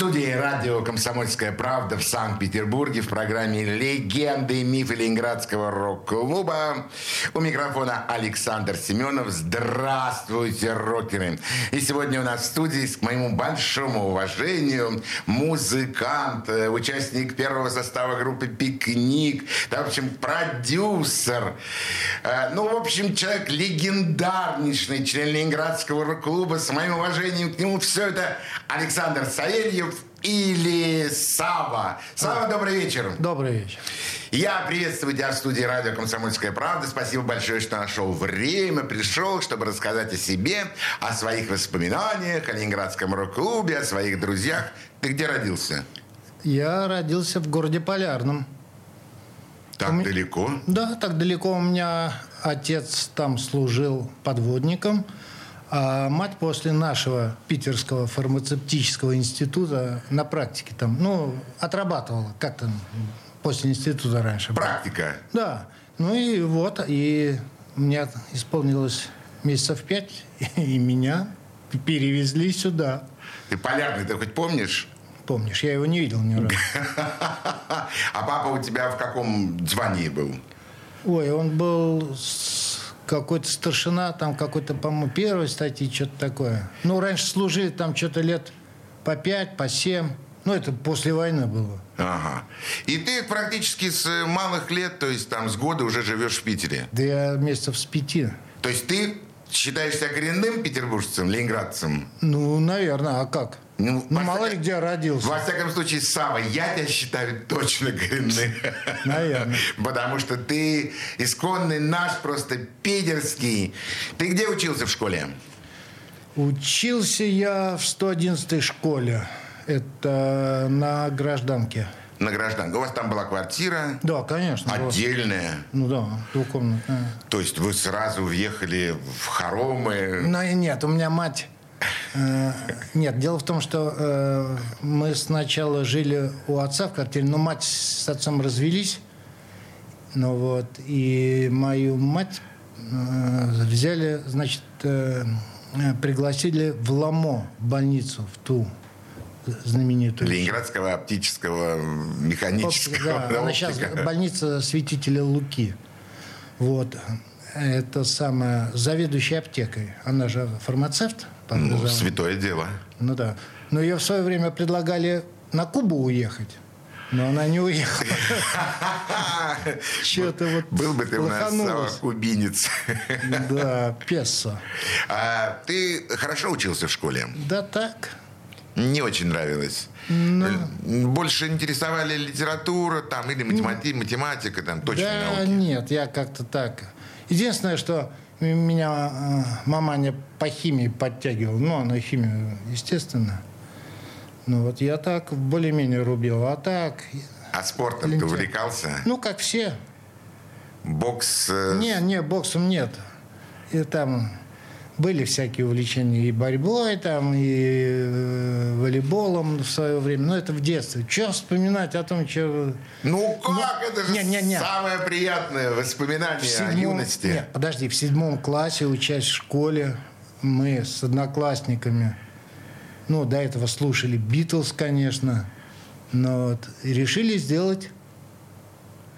студии радио «Комсомольская правда» в Санкт-Петербурге в программе «Легенды и мифы Ленинградского рок-клуба». У микрофона Александр Семенов. Здравствуйте, рокеры! И сегодня у нас в студии, к моему большому уважению, музыкант, э, участник первого состава группы «Пикник», да, в общем, продюсер. Э, ну, в общем, человек легендарнейший, член Ленинградского рок-клуба. С моим уважением к нему все это Александр Савельев или Сава. Сава, добрый вечер. Добрый вечер. Я приветствую тебя в студии радио «Комсомольская правда». Спасибо большое, что нашел время, пришел, чтобы рассказать о себе, о своих воспоминаниях, о Ленинградском рок-клубе, о своих друзьях. Ты где родился? Я родился в городе Полярном. Так у далеко? Да, так далеко. У меня отец там служил подводником – а мать после нашего питерского фармацевтического института на практике там, ну, отрабатывала как там после института раньше. Практика? Да. Ну и вот, и мне исполнилось месяцев пять, и меня перевезли сюда. Ты полярный, ты хоть помнишь? Помнишь, я его не видел ни разу. А папа у тебя в каком звании был? Ой, он был какой-то старшина, там какой-то, по-моему, первой статьи, что-то такое. Ну, раньше служили там что-то лет по пять, по семь. Ну, это после войны было. Ага. И ты практически с малых лет, то есть там с года уже живешь в Питере? Да я месяцев с пяти. То есть ты считаешься коренным петербуржцем, ленинградцем? Ну, наверное, а как? Ну, ну мало ли где родился. Во всяком случае, Сава, я тебя считаю точно коренным. Наверное. Потому что ты исконный наш, просто питерский. Ты где учился в школе? Учился я в 111 школе. Это на гражданке. На гражданке. У вас там была квартира? Да, конечно. Отдельная? Ну да, двухкомнатная. То есть вы сразу въехали в хоромы? Ну, нет, у меня мать Э, нет, дело в том, что э, мы сначала жили у отца в квартире, но мать с отцом развелись. Ну вот, и мою мать э, взяли, значит, пригласили в Ламо больницу, в ту знаменитую. Ленинградского оптического механического. Да, она сейчас больница святителя Луки. Вот. Это самая заведующая аптекой. Она же фармацевт Ну, святое дело. Ну да. Но ее в свое время предлагали на Кубу уехать. Но она не уехала. Что-то вот Был бы ты у нас кубинец. Да, песо. А ты хорошо учился в школе? Да так. Не очень нравилось. Но... Ну. Больше интересовали литература там или математика, математика там точно да, науки? нет, я как-то так. Единственное, что меня э, маманя по химии подтягивала. Ну, она химию, естественно. Ну, вот я так более-менее рубил. А так... А спортом ты увлекался? Ну, как все. Бокс? Э... Не, не, боксом нет. И там были всякие увлечения и борьбой, там, и э, волейболом в свое время. Но это в детстве. Что вспоминать о том, что... Ну как? Ну, это же не, не, не. самое приятное воспоминание седьмом, о юности. Нет, подожди, в седьмом классе, учась в школе, мы с одноклассниками, ну, до этого слушали Битлз, конечно, но вот, решили сделать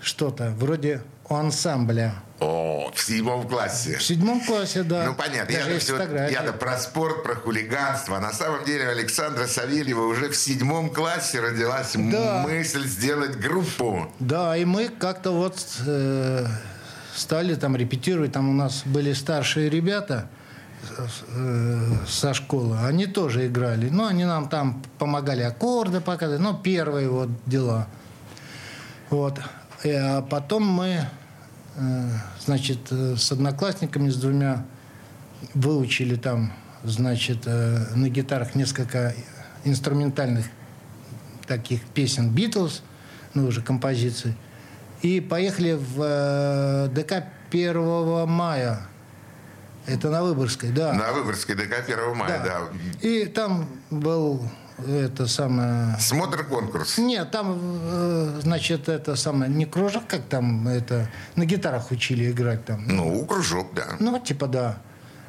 что-то вроде ансамбля о, в седьмом классе. В седьмом классе, да. Ну, понятно. я-то, все, я-то про спорт, про хулиганство. А на самом деле Александра Савельева уже в седьмом классе родилась да. мысль сделать группу. Да, и мы как-то вот э, стали там репетировать. Там у нас были старшие ребята э, со школы. Они тоже играли. Ну, они нам там помогали аккорды показывать. Ну, первые вот дела. Вот. И, а потом мы Э, значит, э, с одноклассниками, с двумя выучили там, значит, э, на гитарах несколько инструментальных таких песен Битлз, ну, уже композиций. И поехали в ДК 1 мая Это на Выборгской, да. На Выборгской ДК 1 мая, да. да. И там был это самое... Смотр-конкурс? Нет, там, э, значит, это самое, не кружок, как там, это, на гитарах учили играть там. Ну, кружок, да. Ну, типа, да.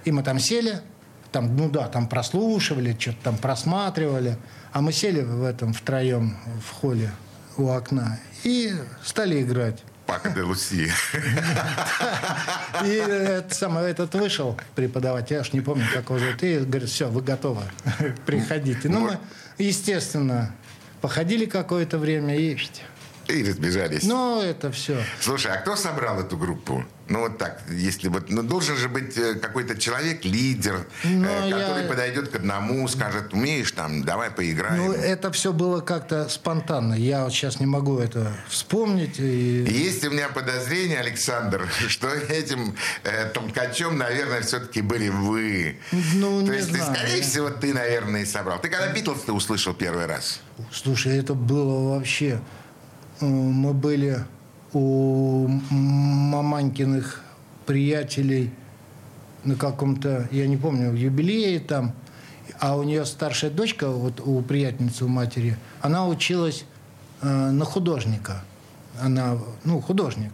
И мы там сели, там, ну да, там прослушивали, что-то там просматривали. А мы сели в этом втроем в холле у окна и стали играть. Пака де Луси. И это самое, этот вышел преподаватель, я уж не помню, как его зовут, и говорит, все, вы готовы, приходите. Ну, мы, естественно, походили какое-то время и и разбежались. Ну, это все. Слушай, а кто собрал эту группу? Ну, вот так, если вот... Ну, должен же быть э, какой-то человек, лидер, ну, э, который я... подойдет к одному, скажет, умеешь там, давай поиграем. Ну, это все было как-то спонтанно. Я вот сейчас не могу это вспомнить. И... Есть у меня подозрение, Александр, что этим э, толкачом, наверное, все-таки были вы. Ну, То не есть, знаю. Ты, скорее всего, ты, наверное, и собрал. Ты когда Битлз ты услышал первый раз? Слушай, это было вообще... Э, мы были у маманькиных приятелей на каком-то, я не помню, юбилее там, а у нее старшая дочка, вот у приятельницы, у матери, она училась э, на художника. Она, ну, художник.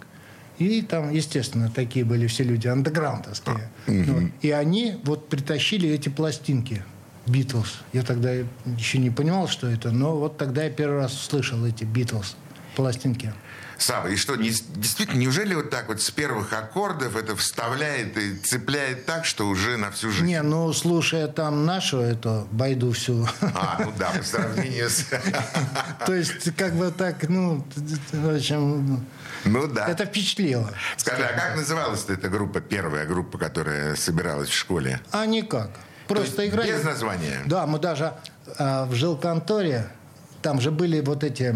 И там, естественно, такие были все люди андеграундовские. Ну, и они вот притащили эти пластинки Битлз. Я тогда еще не понимал, что это, но вот тогда я первый раз услышал эти Битлз пластинки. Сава, и что, не, действительно, неужели вот так вот с первых аккордов это вставляет и цепляет так, что уже на всю жизнь? Не, ну, слушая там нашу эту байду всю. А, ну да, по сравнению с... То есть, как бы так, ну, в общем... Ну да. Это впечатлило. Скажи, а как называлась эта группа, первая группа, которая собиралась в школе? А никак. Просто играли. Без названия? Да, мы даже а, в жилконторе там же были вот эти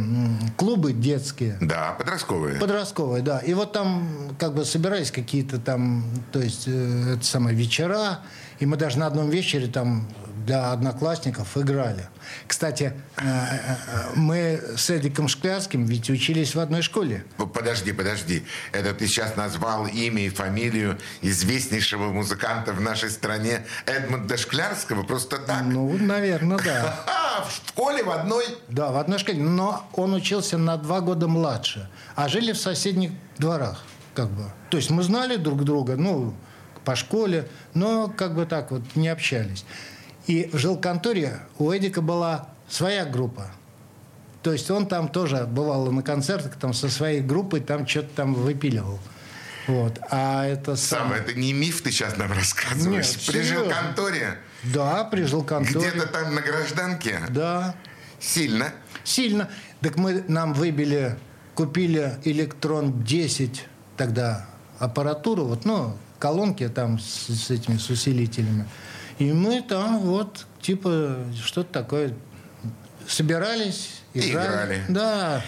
клубы детские. Да, подростковые. Подростковые, да. И вот там как бы собирались какие-то там, то есть э, это самое вечера, и мы даже на одном вечере там для одноклассников играли. Кстати, э, э, мы с Эдиком Шклярским ведь учились в одной школе. Подожди, подожди. Это ты сейчас назвал имя и фамилию известнейшего музыканта в нашей стране Эдмунда Шклярского просто так? Ну, наверное, да. В школе в одной? Да, в одной школе. Но он учился на два года младше. А жили в соседних дворах. Как бы. То есть мы знали друг друга, ну, по школе, но как бы так вот не общались. И в жилконторе у Эдика была своя группа. То есть он там тоже бывал на концертах там со своей группой, там что-то там выпиливал. Вот. А это сам... Сам, это не миф ты сейчас нам рассказываешь. Нет, при жилконторе? Да, при жилконторе. Где-то там на гражданке? Да. Сильно? Сильно. Так мы нам выбили, купили электрон 10 тогда аппаратуру, вот, ну, колонки там с, с этими с усилителями. И мы там вот, типа, что-то такое собирались, играли. играли. Да.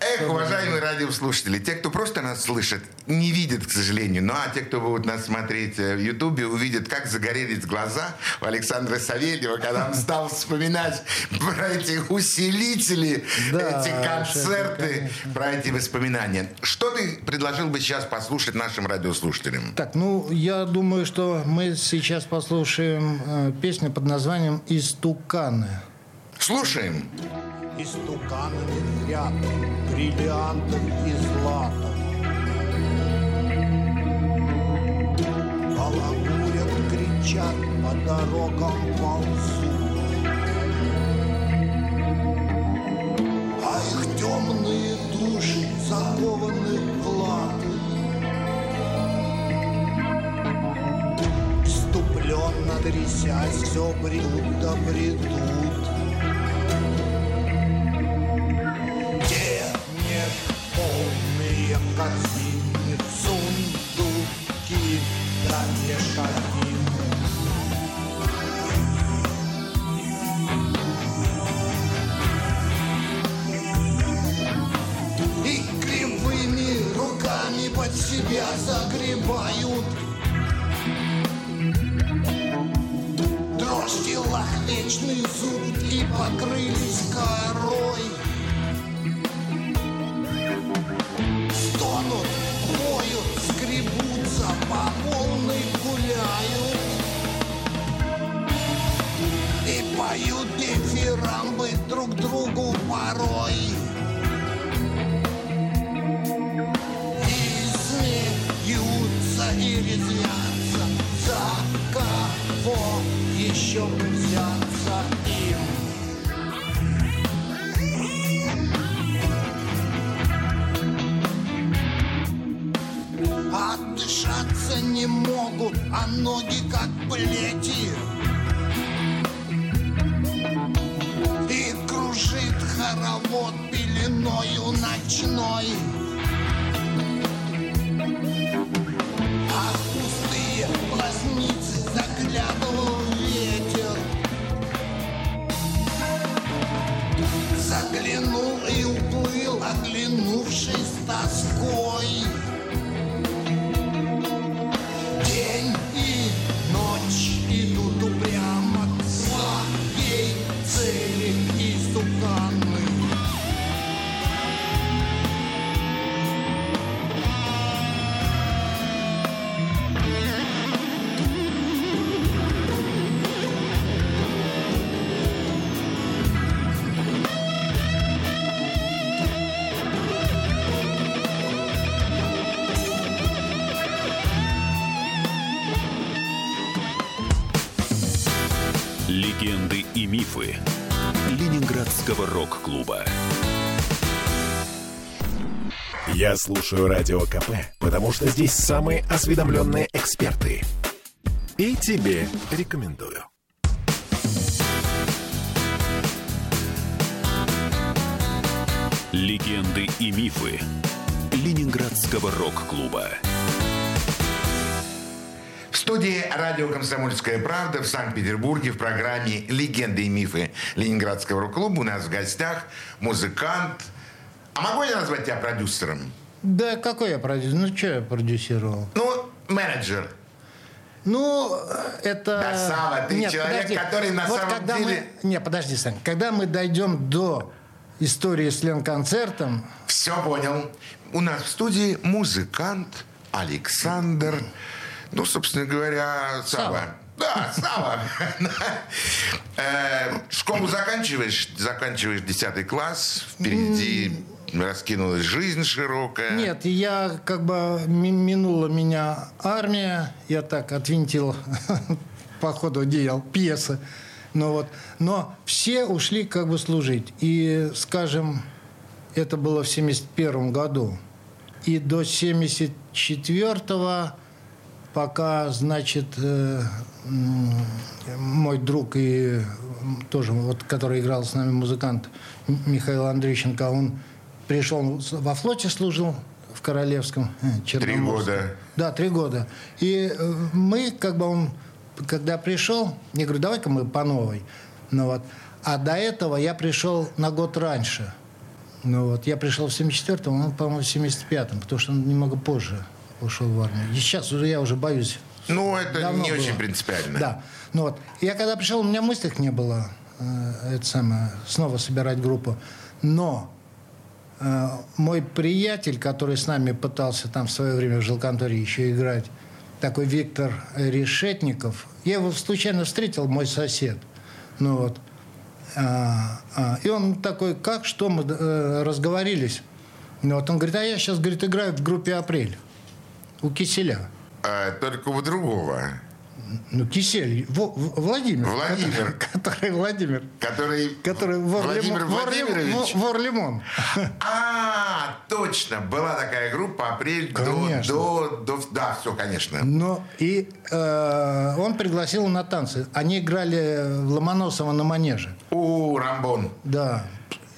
Эх, уважаемые радиослушатели, те, кто просто нас слышит, не видят, к сожалению. Ну, а те, кто будут нас смотреть э, в Ютубе, увидят, как загорелись глаза у Александра Савельева, когда он стал вспоминать про эти усилители, да, эти концерты, конечно. про эти воспоминания. Что ты предложил бы сейчас послушать нашим радиослушателям? Так, ну, я думаю, что мы сейчас послушаем э, песню под названием «Истуканы». Слушаем. Истуканный ряд бриллиантов и злата. Балагурят, кричат, по дорогам ползут. А их темные души закованы в латы. Иступленно трясясь, все бредут да бредут. Корзины, сундуки, да мешковины. И кривыми руками под себя загребают Дрожь в телах вечный и покрылись корой Я слушаю Радио КП, потому что здесь самые осведомленные эксперты. И тебе рекомендую. Легенды и мифы Ленинградского рок-клуба. В студии радио «Комсомольская правда» в Санкт-Петербурге в программе «Легенды и мифы Ленинградского рок-клуба» у нас в гостях музыкант. А могу я назвать тебя продюсером? Да какой я продюсер? Ну, что я продюсировал? Ну, менеджер. Ну, это... Да, Сава, ты человек, который на самом когда деле- Мы... Не, подожди, Сань. Когда мы дойдем до истории с Ленконцертом, Все понял. У нас в студии музыкант Александр. Ну, собственно говоря, Сава. Да, Сава. Э, Школу заканчиваешь, заканчиваешь 10 класс, впереди раскинулась жизнь широкая. Нет, я как бы ми- минула меня армия, я так отвинтил по ходу дел пьесы. Ну вот. Но все ушли как бы служить. И, скажем, это было в 71 году. И до 74 пока, значит, э, мой друг и тоже, вот, который играл с нами музыкант Михаил Андрющенко, он пришел во флоте служил в Королевском. э, Черноморском. года. Да, три года. И э, мы, как бы он, когда пришел, я говорю, давай-ка мы по новой. Ну вот. А до этого я пришел на год раньше. Ну вот, я пришел в 74-м, он, по-моему, в 75-м, потому что он немного позже ушел в армию. И сейчас уже я уже боюсь. Ну, это Давно не было. очень принципиально. Да. Ну вот. Я когда пришел, у меня мыслях не было э, это самое, снова собирать группу. Но мой приятель, который с нами пытался там в свое время в жилконторе еще играть, такой Виктор Решетников, я его случайно встретил, мой сосед. Ну вот. А, а, и он такой, как, что, мы э, разговорились. Ну вот он говорит, а я сейчас, говорит, играю в группе «Апрель» у Киселя. А, только у другого, Ну, Кисель, Владимир. Владимир. Который, который Владимир. который... Который вор, Владимир лимон, вор, Владимирович. вор лимон. А, точно, была такая группа «Апрель» до, Конечно. до, до... Да, все, конечно. Но и э, он пригласил на танцы. Они играли в Ломоносово на манеже. У, Рамбон. Да.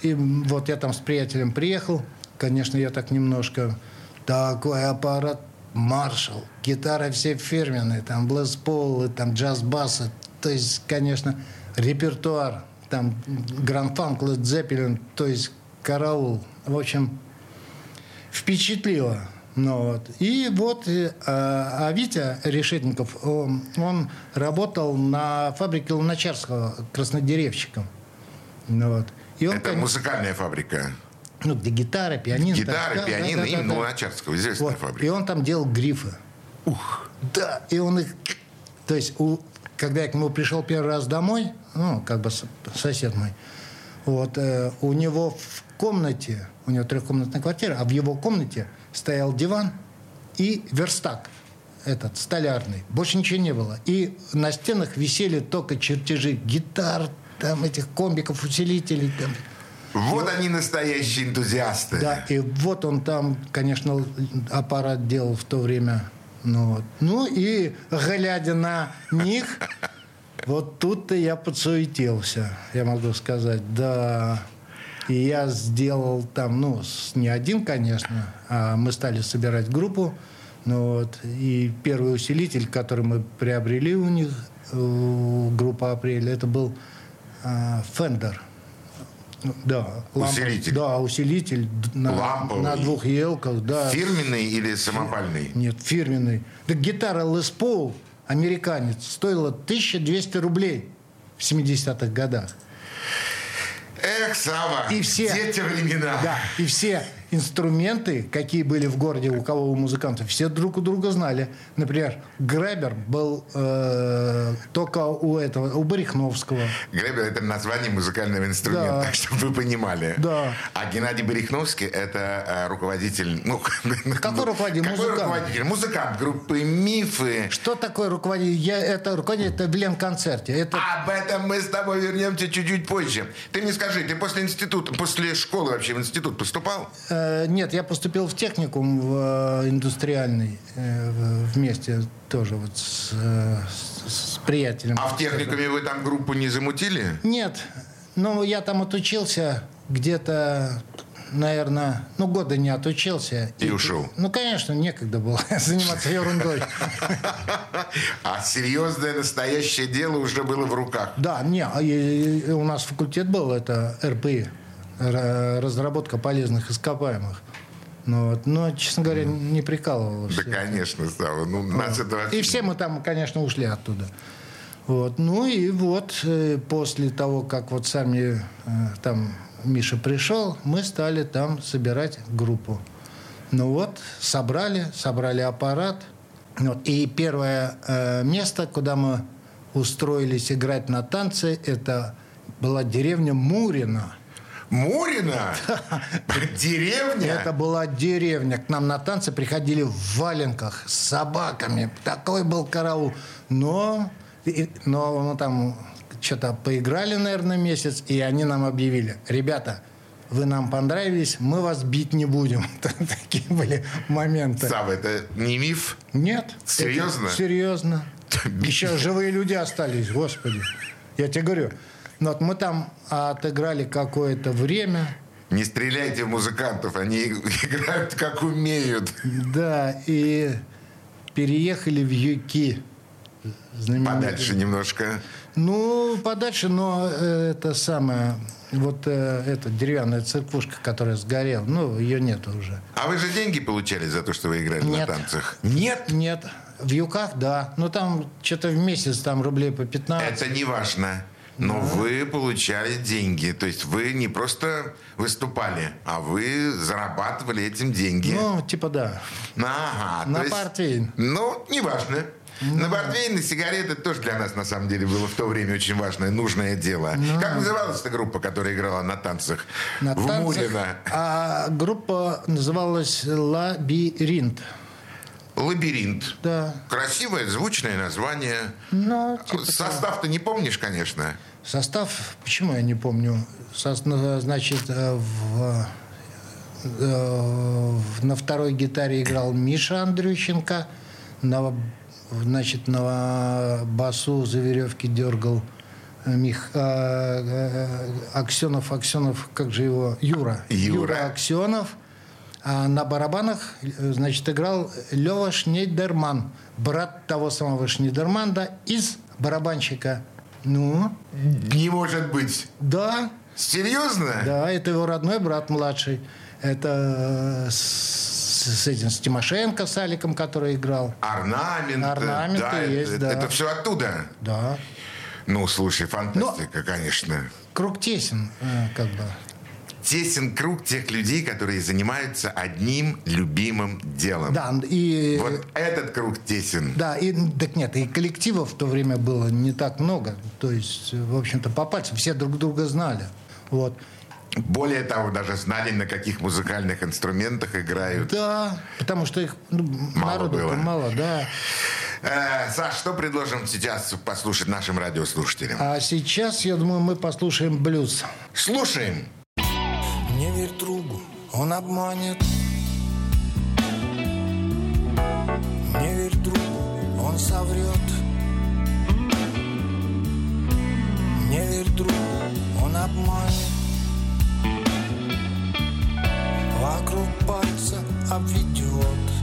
И вот я там с приятелем приехал. Конечно, я так немножко... Такой аппарат Маршал. Гитары все фирменные. Там Блэс Пол, там джаз-басы. То есть, конечно, репертуар. Там Гранд Фанк, Лед Зеппелин. То есть, караул. В общем, впечатлило. Ну, вот. И вот, э, а а Витя Решетников, он, он работал на фабрике Луначарского краснодеревщиком. Ну, вот. И он, Это конечно, музыкальная фабрика. Ну, где гитара, пианино. Гитары, так, да, пианино, да, да, именно да, да. Луначарского, известная Вот. И фабрика. он там делал грифы. Ух. Да, и он их... То есть, у- когда я к нему пришел первый раз домой, ну, как бы сосед мой, вот, э, у него в комнате, у него трехкомнатная квартира, а в его комнате стоял диван и верстак этот столярный. Больше ничего не было. И на стенах висели только чертежи гитар, там этих комбиков, усилителей. Там. Вот и они настоящие энтузиасты. Да, и вот он там, конечно, аппарат делал в то время. Ну, вот. ну и глядя на них, вот тут-то я подсуетился, я могу сказать. Да, и я сделал там, ну, не один, конечно, а мы стали собирать группу. Ну, вот, и первый усилитель, который мы приобрели у них, у группы «Апрель», это был э, Fender. Да, усилитель. да, усилитель на, на двух елках. Да. Фирменный или самопальный? Нет, фирменный. Да гитара Les Paul, американец, стоила 1200 рублей в 70-х годах. Эх, Сава, и все, те времена. Да, и все инструменты, какие были в городе у кого у музыкантов, все друг у друга знали. Например, Гребер был э, только у этого, у Барихновского. Гребер это название музыкального инструмента, да. чтобы вы понимали. Да. А Геннадий Барихновский это э, руководитель, ну какой руководитель? Какой музыкант. руководитель? Музыкант группы Мифы. Что такое руководитель? Я это руководитель это в Ленконцерте. Это... Об этом мы с тобой вернемся чуть-чуть позже. Ты мне скажи, ты после института, после школы вообще в институт поступал? Э, нет, я поступил в техникум в э, индустриальный э, вместе тоже вот с, с, с приятелем. А в техникуме вы там группу не замутили? Нет. Ну, я там отучился где-то наверное, ну, года не отучился. И, и ушел? Ну, конечно, некогда было заниматься ерундой. А серьезное настоящее дело уже было в руках? Да, не, а у нас факультет был, это РПИ разработка полезных ископаемых. Ну, вот. Но, честно говоря, не прикалывался. Да, конечно, Сава. Ну, нас вот. это И все мы там, конечно, ушли оттуда. Вот. Ну и вот э, после того, как вот сами э, там Миша пришел, мы стали там собирать группу. Ну вот, собрали, собрали аппарат. Вот. И первое э, место, куда мы устроились играть на танцы, это была деревня Мурина – Мурина? Деревня? Это была деревня. К нам на танцы приходили в валенках с собаками. Такой был караул. Но, но ну, там что-то поиграли, наверное, месяц, и они нам объявили, ребята, вы нам понравились, мы вас бить не будем. Такие были моменты. Сам, это не миф? Нет. Серьезно? серьезно. Еще живые люди остались, господи. Я тебе говорю, вот мы там отыграли какое-то время. Не стреляйте в музыкантов, они играют как умеют. Да, и переехали в Юки. Подальше немножко. Ну, подальше, но э, это самое, вот э, эта деревянная церквушка, которая сгорела, ну, ее нет уже. А вы же деньги получали за то, что вы играли нет. на танцах? Нет? Нет. В Юках, да. Ну, там что-то в месяц, там рублей по 15. Это не важно. Но да. вы получали деньги. То есть вы не просто выступали, а вы зарабатывали этим деньги. Ну, типа да. Ага. На партии. Ну, неважно. Mm. На портвейн, на сигареты тоже для нас, на самом деле, было в то время очень важное, нужное дело. Mm. Как называлась эта группа, которая играла на танцах на в танцах, Мурино? А группа называлась «Лабиринт». Лабиринт. Да. Красивое, звучное название. Ну, типа Состав-то не помнишь, конечно. Состав, почему я не помню? Со, значит, э, в, э, на второй гитаре играл Миша Андрющенко, на, значит, на басу за веревки дергал Мих, э, Аксенов, Аксенов, как же его, Юра. Юра. Юра Аксенов. А на барабанах, значит, играл Лева Шнейдерман, брат того самого Шнейдермана из барабанщика. Ну? Не может быть. Да. Серьезно? Да, это его родной брат младший. Это с, с этим с Тимошенко, с Аликом, который играл. Орнамент. Орнаменты да, есть, это, да. Это все оттуда? Да. Ну, слушай, фантастика, Но конечно. Круг тесен, э, как бы тесен круг тех людей, которые занимаются одним любимым делом. Да, и... Вот этот круг тесен. Да, и, так нет, и коллективов в то время было не так много. То есть, в общем-то, по пальцам все друг друга знали. Вот. Более того, даже знали, на каких музыкальных инструментах играют. Да, потому что их ну, Мало было. мало, да. Э, Саш, что предложим сейчас послушать нашим радиослушателям? А сейчас, я думаю, мы послушаем блюз. Слушаем. Не верь другу, он обманет. Не верь другу, он соврет. Не верь другу, он обманет. Вокруг пальца обведет.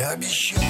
Словам и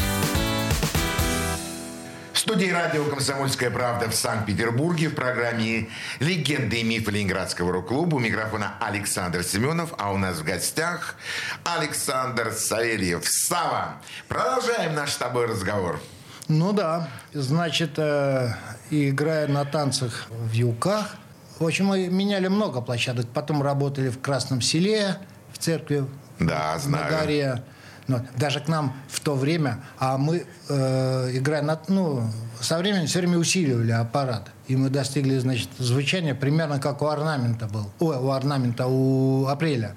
Студии радио «Комсомольская правда» в Санкт-Петербурге в программе «Легенды и мифы Ленинградского рок-клуба». У микрофона Александр Семенов, а у нас в гостях Александр Савельев. Сава, продолжаем наш с тобой разговор. Ну да, значит, э, играя на танцах в Юках, в общем, мы меняли много площадок. Потом работали в Красном селе, в церкви Да, на знаю. горе. Ну, даже к нам в то время, а мы, э, играя на... Ну, со временем все время усиливали аппарат. И мы достигли, значит, звучания примерно как у орнамента был. Ой, у орнамента, у апреля.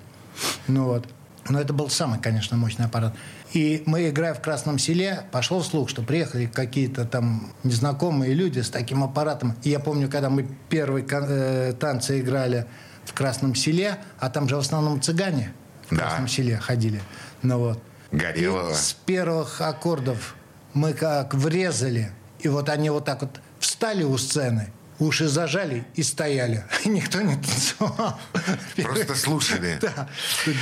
Ну вот. Но это был самый, конечно, мощный аппарат. И мы, играя в Красном селе, пошел слух, что приехали какие-то там незнакомые люди с таким аппаратом. И я помню, когда мы первые э, танцы играли в Красном селе, а там же в основном цыгане в Да. Красном селе ходили. Ну вот. Горелого. И с первых аккордов мы как врезали, и вот они вот так вот встали у сцены, уши зажали и стояли. Никто не танцевал. Просто слушали.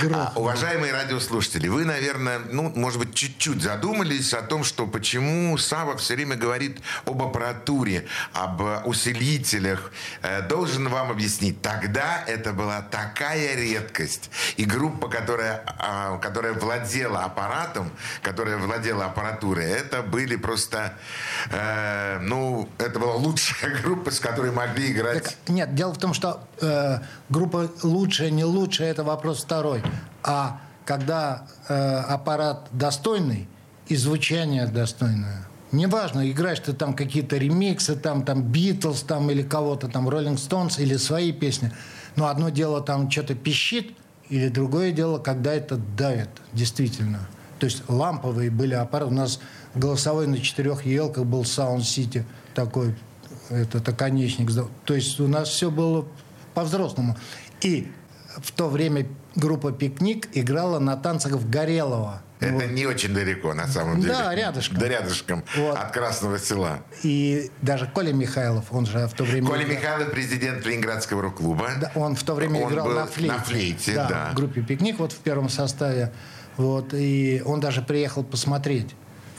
Да. А, уважаемые радиослушатели, вы, наверное, ну, может быть, чуть-чуть задумались о том, что почему Сава все время говорит об аппаратуре, об усилителях. Э, должен вам объяснить, тогда это была такая редкость. И группа, которая, а, которая владела аппаратом, которая владела аппаратурой, это были просто, э, ну, это была лучшая группа, с которой могли играть. Так, нет, дело в том, что э, группа лучшая, не лучшая, это вопрос второй. А когда э, аппарат достойный и звучание достойное, неважно, играешь ты там какие-то ремиксы, там, там Битлз, там, или кого-то там, Роллинг Стоунс, или свои песни, но одно дело там что-то пищит, или другое дело, когда это давит, действительно. То есть ламповые были аппараты. У нас голосовой на четырех елках был Sound City такой этот оконечник. То есть у нас все было по-взрослому. И в то время группа «Пикник» играла на танцах в Горелово. Это вот. не очень далеко, на самом деле. Да, рядышком. Да, рядышком, вот. от Красного села. И даже Коля Михайлов, он же в то время... Коля играл... Михайлов, президент Ленинградского рок-клуба. Да, он в то время он играл на флейте. На флейте, да, да. В группе «Пикник», вот в первом составе. Вот, и он даже приехал посмотреть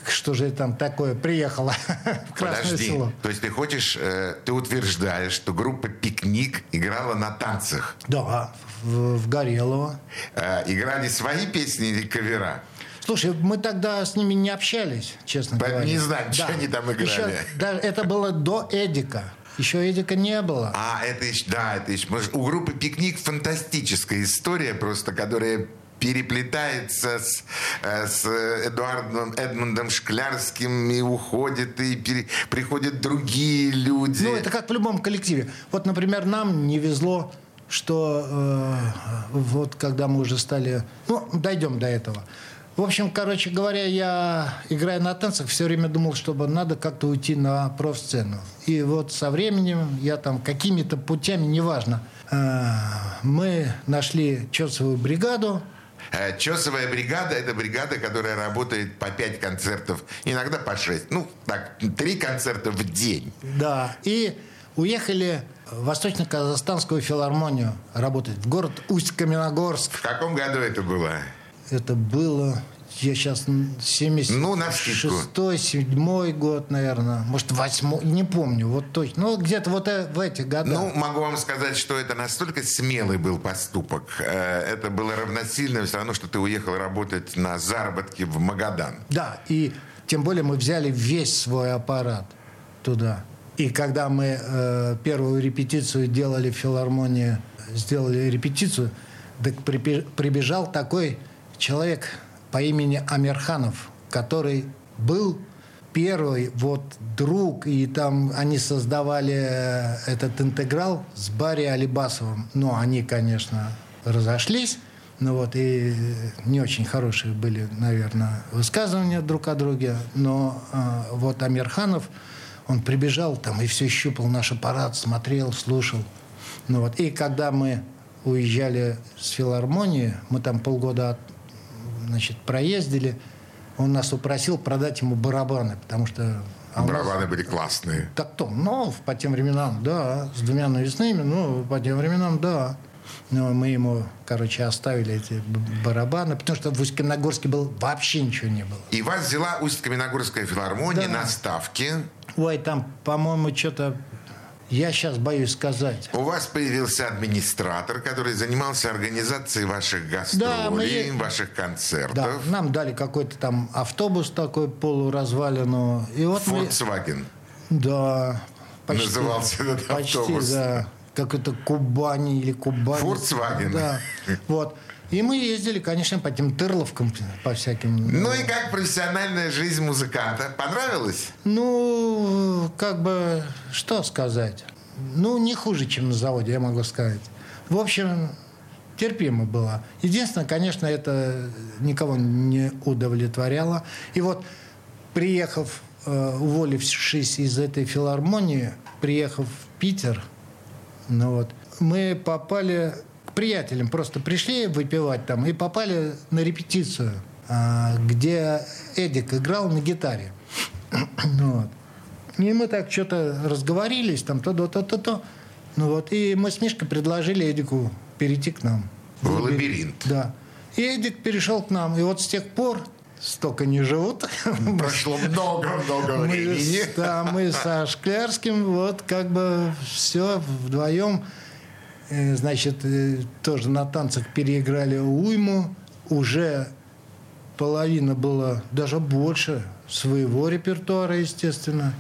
что же там такое приехало в Красное Подожди. село. То есть ты хочешь, э, ты утверждаешь, что группа «Пикник» играла на танцах? Да, в, в Горелово. Э, играли свои песни или кавера? Слушай, мы тогда с ними не общались, честно Поэтому говоря. не знаю, да. что они там играли. Еще, да, это было до Эдика. Еще Эдика не было. А, это еще, да, это еще. У группы «Пикник» фантастическая история просто, которая переплетается с, э, с Эдуардом Эдмундом Шклярским и уходит, и пере, приходят другие люди. Ну, это как в любом коллективе. Вот, например, нам не везло что э, вот когда мы уже стали... Ну, дойдем до этого. В общем, короче говоря, я, играя на танцах, все время думал, чтобы надо как-то уйти на профсцену. И вот со временем я там какими-то путями, неважно, э, мы нашли чесовую бригаду, Чесовая бригада – это бригада, которая работает по 5 концертов, иногда по 6. Ну, так, 3 концерта в день. Да, и уехали в Восточно-Казахстанскую филармонию работать, в город Усть-Каменогорск. В каком году это было? Это было я сейчас 76 ну, на шестой, седьмой год, наверное, может, восьмой, не помню, вот точно. Ну, где-то вот э, в этих годах. Ну, могу вам сказать, что это настолько смелый был поступок. Э, это было равносильно все равно, что ты уехал работать на заработки в Магадан. Да, и тем более мы взяли весь свой аппарат туда. И когда мы э, первую репетицию делали в филармонии, сделали репетицию, так прибежал такой человек, по имени Амирханов, который был первый вот друг, и там они создавали э, этот интеграл с Барри Алибасовым. Но они, конечно, разошлись. Ну вот, и не очень хорошие были, наверное, высказывания друг о друге. Но э, вот Амирханов, он прибежал там и все щупал наш аппарат, смотрел, слушал. Ну вот, и когда мы уезжали с филармонии, мы там полгода значит, проездили. Он нас упросил продать ему барабаны, потому что... А барабаны нас... были классные. Так то, ну, по тем временам, да, с двумя навесными, ну, по тем временам, да. Но мы ему, короче, оставили эти барабаны, потому что в Усть-Каменогорске был, вообще ничего не было. И вас взяла Усть-Каменогорская филармония да. на ставке? Ой, там, по-моему, что-то я сейчас боюсь сказать. У вас появился администратор, который занимался организацией ваших гастролей, да, мы... ваших концертов. Да, нам дали какой-то там автобус такой полуразвалину. И вот Volkswagen. Мы... Да. Почти, Назывался этот почти, автобус. да. Как это Кубани или Кубани. Volkswagen. Да. Вот. И мы ездили, конечно, по этим тырловкам, по всяким... Ну и как профессиональная жизнь музыканта? Понравилась? Ну, как бы, что сказать? Ну, не хуже, чем на заводе, я могу сказать. В общем, терпимо было. Единственное, конечно, это никого не удовлетворяло. И вот, приехав, э, уволившись из этой филармонии, приехав в Питер, ну вот, мы попали приятелям просто пришли выпивать там и попали на репетицию, а, где Эдик играл на гитаре. вот. И мы так что-то разговорились, там то-то-то-то-то. Ну вот, и мы с Мишкой предложили Эдику перейти к нам. В лабиринт. Да. И Эдик перешел к нам. И вот с тех пор столько не живут. Прошло много-много Мы, времени. с- да, мы со Шклярским вот как бы все вдвоем, значит, э, тоже на танцах переиграли уйму. Уже половина было, даже больше своего репертуара, естественно.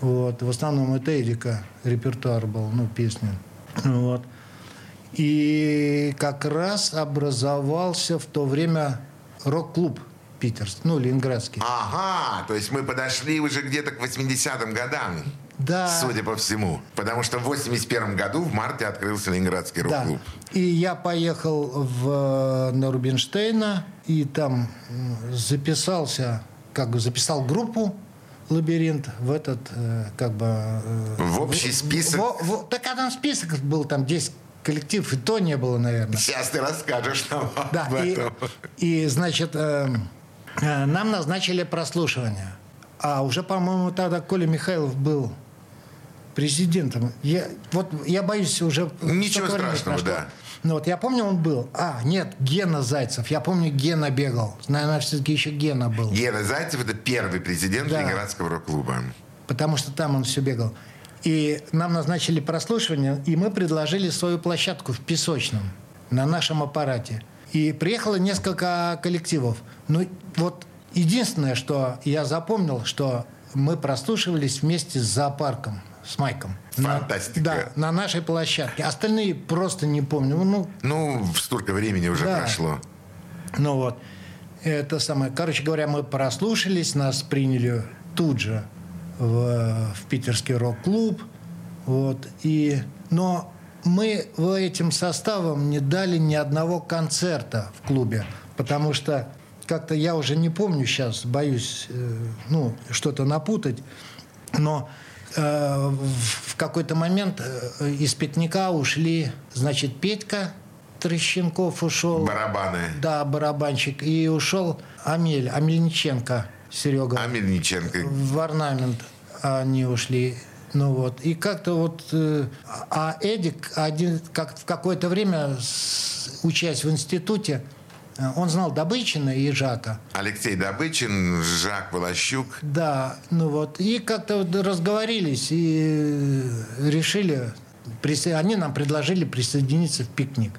Вот. В основном это Эдика репертуар был, ну, песни. Вот. И как раз образовался в то время рок-клуб питерский, ну, ленинградский. Ага, то есть мы подошли уже где-то к 80-м годам. Да. Судя по всему. Потому что в 81 году в марте открылся Ленинградский Да. рок-клуб. И я поехал в, на Рубинштейна и там записался, как бы записал группу «Лабиринт» в этот, э, как бы... э, В общий список? в- в- так а там список был, там 10 коллектив, и то не было, наверное. Сейчас ты расскажешь нам Да, об и, этом. и, значит, э, э, нам назначили прослушивание. А уже, по-моему, тогда Коля Михайлов был президентом. Я, вот я боюсь уже... Ничего страшного, да. Ну вот я помню, он был. А, нет, Гена Зайцев. Я помню, Гена бегал. Наверное, все-таки еще Гена был. Гена Зайцев это первый президент Да. Ленинградского рок-клуба. потому что там он все бегал. И нам назначили прослушивание, и мы предложили свою площадку в Песочном на нашем аппарате. И приехало несколько коллективов. Ну, вот единственное, что я запомнил, что мы прослушивались вместе с зоопарком, с Майком. На- Фантастика. да, на нашей площадке. Остальные просто не помню. Ну, Ну, столько времени уже Да. прошло. ну вот, это самое. Короче говоря, мы прослушались, нас приняли тут же в, в питерский рок-клуб. Вот, и, но мы в этим составом не дали ни одного концерта в клубе, потому что как-то я уже не помню сейчас, боюсь э, ну, что-то напутать, но в в какой-то момент э, из пятника ушли, значит, Петька Трещенков ушел. Барабаны. Да, барабанщик. И ушел Амель, Амельниченко, Серега. А Мельниченко. В орнамент они ушли. Ну вот. И как-то вот... э, А Эдик один, как, в какое-то время, учась в институте, э, он знал Добычина и Жака. Алексей Добычин, Жак Волощук. Да, ну вот. И как-то вот разговорились и решили... Они нам предложили присоединиться в пикник.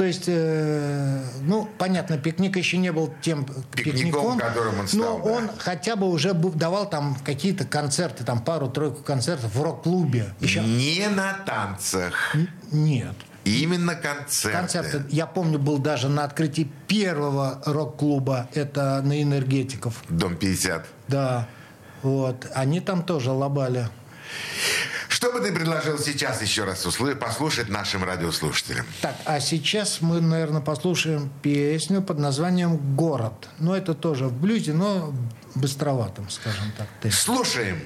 То есть, э, ну, понятно, пикник еще не был тем Пикником, пикником, которым он но стал, да. он хотя бы уже давал там какие-то концерты, там пару-тройку концертов в рок-клубе. Еще Не на танцах. нет. Именно концерты. Концерты, я помню, был даже на открытии первого рок-клуба, это на энергетиков. Дом 50. Да, вот. Они там тоже лобали. Что бы ты предложил сейчас еще раз послушать нашим радиослушателям? Так, а сейчас мы, наверное, послушаем песню под названием «Город». Ну, это тоже в блюзе, но быстроватым, скажем так. темпе. Слушаем.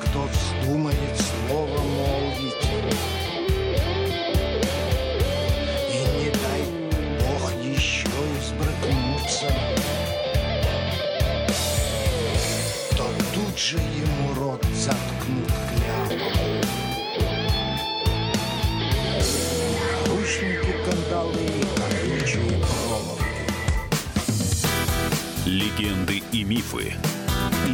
кто вздумает слово молвить. И не дай Бог еще избрыкнуться, то тут же ему рот заткнут кляпом. Наручники, кандалы, колючие проволоки. Легенды и мифы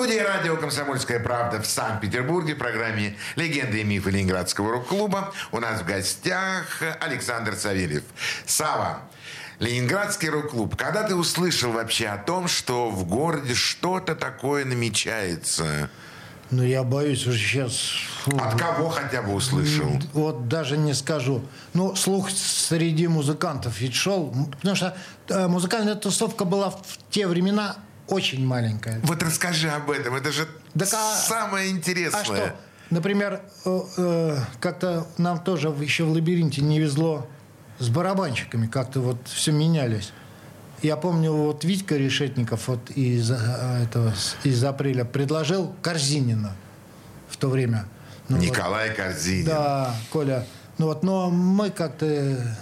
В студии радио «Комсомольская правда» в Санкт-Петербурге в программе «Легенды и мифы Ленинградского рок-клуба» у нас в гостях Александр Савельев. Сава, Ленинградский рок-клуб. Когда ты услышал вообще о том, что в городе что-то такое намечается? Ну, я боюсь уже сейчас... От кого хотя бы услышал? Вот даже не скажу. Ну, слух среди музыкантов ведь шел. Потому что э, музыкальная тусовка была в те времена очень маленькая. Вот расскажи об этом. Это же Так а- самое интересное. А что? Например, э, э, как-то нам тоже еще в лабиринте не везло с барабанщиками. Как-то вот все менялись. Я помню, вот Витька Решетников вот из, э, этого, из апреля предложил Корзинина в то время. Ну, вот. Николай Корзинин. Да, Коля. Ну вот, но мы как-то,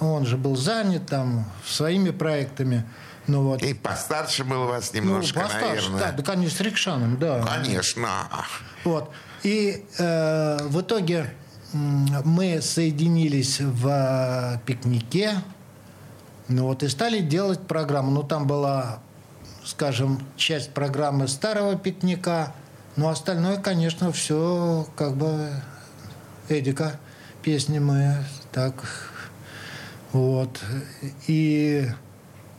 он же был занят там своими проектами. Ну вот. И постарше был вас Ну, немножко, постарше, наверное. да, да, конечно, с Рикшаном, да. Конечно. Вот. И э, в итоге мы соединились в э, пикнике. Ну вот и стали делать программу. Ну там была, скажем, часть программы старого пикника. Но остальное, конечно, все как бы Эдика. Песни мы так вот. И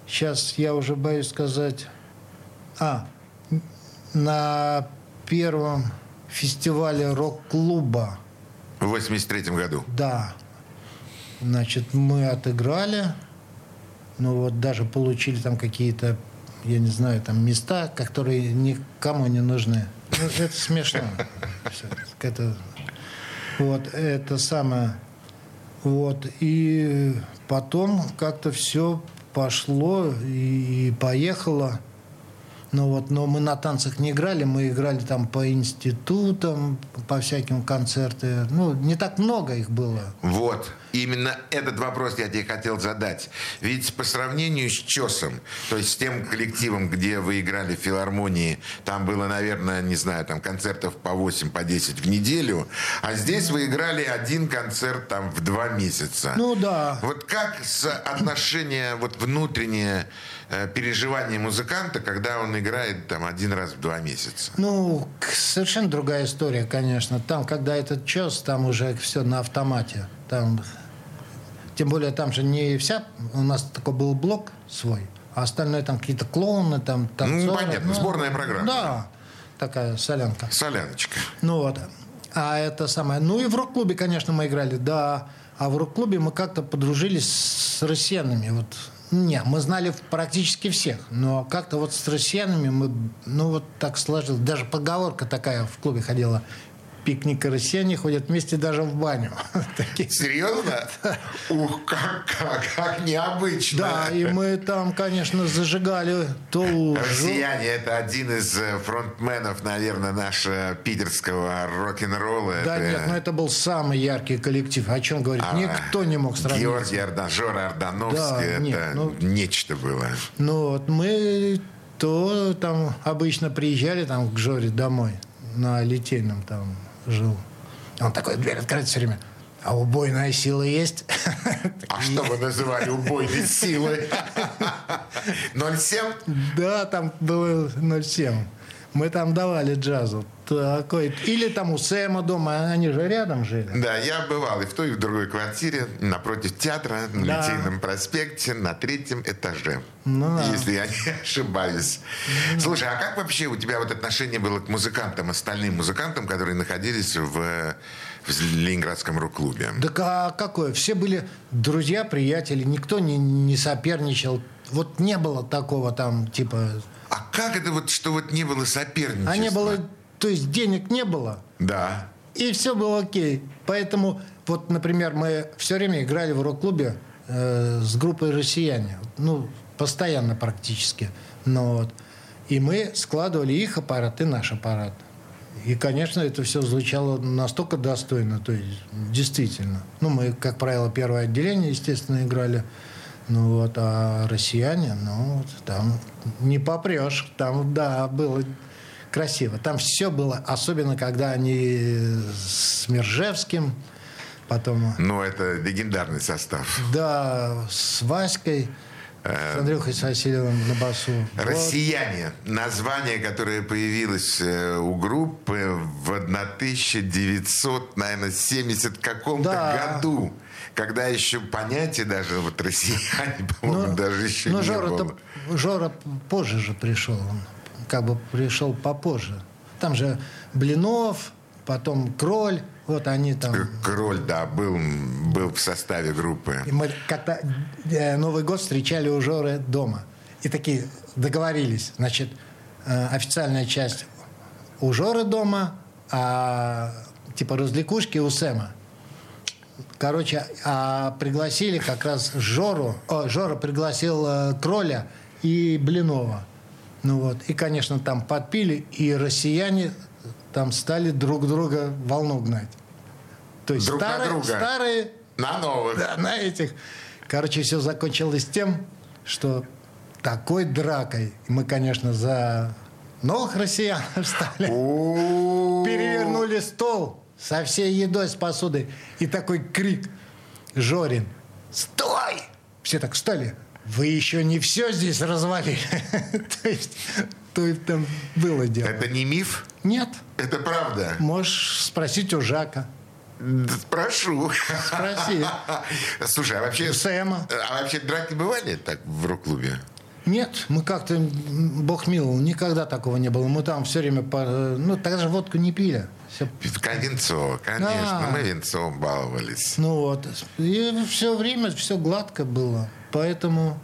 сейчас я уже боюсь сказать. А, на первом фестивале рок-клуба, В 83 году. да, значит, мы отыграли, ну вот даже получили там какие-то, я не знаю, там места, которые никому не нужны. Ну, это смешно. Это, вот, это самое. Вот, и потом как-то все пошло и, поехало. Ну вот, но мы на танцах не играли, мы играли там по институтам, по всяким концертам. Ну, не так много их было. Вот. Именно этот вопрос я тебе хотел задать. Ведь по сравнению с ЧОСом, то есть с тем коллективом, где вы играли в филармонии, там было, наверное, не знаю, там концертов по 8, по 10 в неделю, а здесь вы играли один концерт там в два месяца. Ну да. Вот как отношение, вот внутреннее э, переживание музыканта, когда он играет там один раз в два месяца? Ну, совершенно другая история, конечно. Там, когда этот час, там уже все на автомате. Там, тем более, там же не вся... У нас такой был блок свой, а остальное там какие-то клоуны, там танцоры. Ну, понятно, сборная программа. Да, такая солянка. Соляночка. Ну вот. А это самое. Ну и в рок-клубе, конечно, мы играли, да. А в рок-клубе мы как-то подружились с россиянами. Вот. Не, мы знали практически всех, но как-то вот с россиянами мы, ну вот так сложилось. Даже поговорка такая в клубе ходила. Пикник и россияне ходят вместе даже в баню. Серьезно? Ух, как, как, как необычно. Да, и мы там, конечно, зажигали то лужу. Россияне – это один из э, фронтменов, наверное, нашего питерского рок-н-ролла. Да Это нет, ну это был самый яркий коллектив. О чем говорить? а, Никто не мог сравнить. Георгий Ордан, Жора Ордановский. Да, нет, это ну- нечто было. Ну вот мы то там обычно приезжали там к Жоре домой на Литейном там жил. Он такой дверь открыт все время. А убойная сила есть? А что вы называли убойной силой? 0,7? Да, там было 0,7. Мы там давали джазу. Такой. Или там у Сэма дома, они же рядом жили. Да, я бывал и в той, и в другой квартире, напротив театра, на Да. Литейном проспекте, на третьем этаже. Ну да. Если я не ошибаюсь. Слушай, а как вообще у тебя вот отношение было к музыкантам, остальным музыкантам, которые находились в, в Ленинградском рок-клубе? Так а какое? Все были друзья, приятели, никто не, не соперничал. Вот не было такого там, типа... А как это вот, что вот не было соперничества? А не было... То есть денег не было, Да. и все было окей. Поэтому, вот, например, мы все время играли в рок-клубе э, с группой «Россияне». Ну, постоянно практически. Ну, вот. И мы складывали их аппарат и наш аппарат. И, конечно, это все звучало настолько достойно, то есть действительно. Ну, мы, как правило, первое отделение, естественно, играли. Ну вот, а россияне, ну, вот, там не попрешь. Там, да, было красиво. Там все было, особенно когда они с Мержевским, потом... Ну, это легендарный состав. Да, с Васькой. С Андрюхой с Васильевым на басу. «Россияне» – название, которое появилось э, у группы в 1970 каком-то да. году, когда еще понятие даже вот «россияне», по-моему, даже еще но не Жора было. Жора позже же пришел, он как бы пришел попозже. Там же Блинов, потом Кроль, вот они там... Кроль, да, был, был в составе группы. И мы как-то э, Новый год встречали у Жоры дома. И такие договорились. Значит, э, официальная часть у Жоры дома, а типа развлекушки у Сэма. Короче, а пригласили как раз Жору. О, Жора пригласил э, Кроля и Блинова. Ну вот. И, конечно, там подпили, и россияне там стали друг друга волну гнать. То есть друг старые, на друга. старые на новых. Да, на этих. Короче, все закончилось тем, что такой дракой мы, конечно, за новых россиян встали. Перевернули стол со всей едой, с посудой. И такой крик. Жорин, стой! Все так встали. Вы еще не все здесь развалили. То есть, то там было дело. Это не миф? Нет. Это правда? Можешь спросить у Жака. Спрошу. Спроси. Слушай, а вообще... Сэма. А вообще драки бывали так в рок-клубе? Нет, мы как-то, бог миловал, никогда такого не было. Мы там все время, по, ну, тогда же водку не пили. Все... Винцо, конечно, а, мы винцом баловались. Ну вот, и все время все гладко было. Поэтому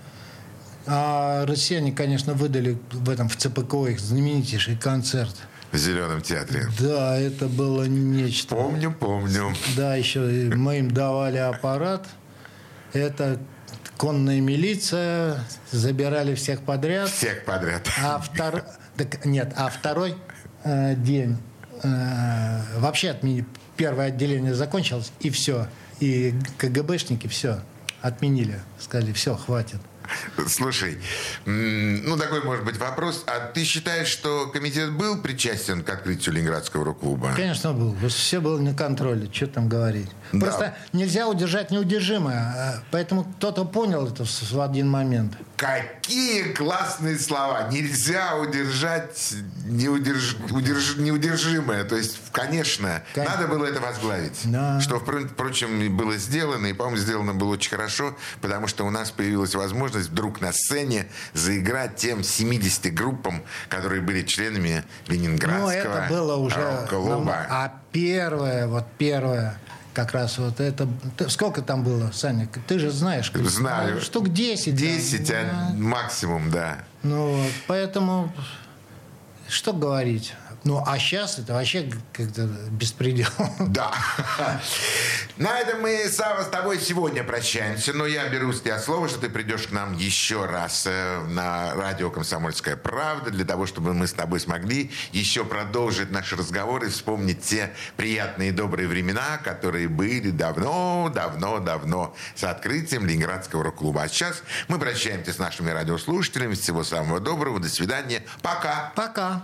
а россияне, конечно, выдали в этом в ЦПКО их знаменитейший концерт. В Зеленом театре. Да, это было нечто. Помню, помню. Да, еще мы им давали аппарат. Это конная милиция, забирали всех подряд. Всех подряд. А втор... так, нет, а второй э, день э, вообще отменили. Первое отделение закончилось, и все. И КГБшники все отменили. Сказали, все, хватит. Слушай, ну такой может быть вопрос. А ты считаешь, что комитет был причастен к открытию Ленинградского рок-клуба? Конечно, был. Все было на контроле. Что там говорить? Да. Просто нельзя удержать неудержимое. А, поэтому кто-то понял это в один момент. Какие классные слова. Нельзя удержать неудерж... удерж... неудержимое. То есть, конечно, конечно, надо было это возглавить. Да. Что, впрочем, было сделано. И, по-моему, сделано было очень хорошо, потому что у нас появилась возможность вдруг на сцене заиграть тем 70 группам, которые были членами Ленинградского Ну, это было уже... Клуба. А первое, вот первое как раз вот это... Сколько там было, Саня? Ты же знаешь. Знаю. Штук 10. 10 да. а максимум, да. Ну, вот, поэтому что говорить? Ну, а сейчас это вообще как-то беспредел. Да. На этом мы, Сава, с тобой сегодня прощаемся. Но я беру с тебя слово, что ты придешь к нам еще раз э, на радио «Комсомольская правда» для того, чтобы мы с тобой смогли еще продолжить наши разговоры, вспомнить те приятные и добрые времена, которые были давно, давно, давно с открытием Ленинградского рок-клуба. А сейчас мы прощаемся с нашими радиослушателями. Всего самого доброго. До свидания. Пока. Пока.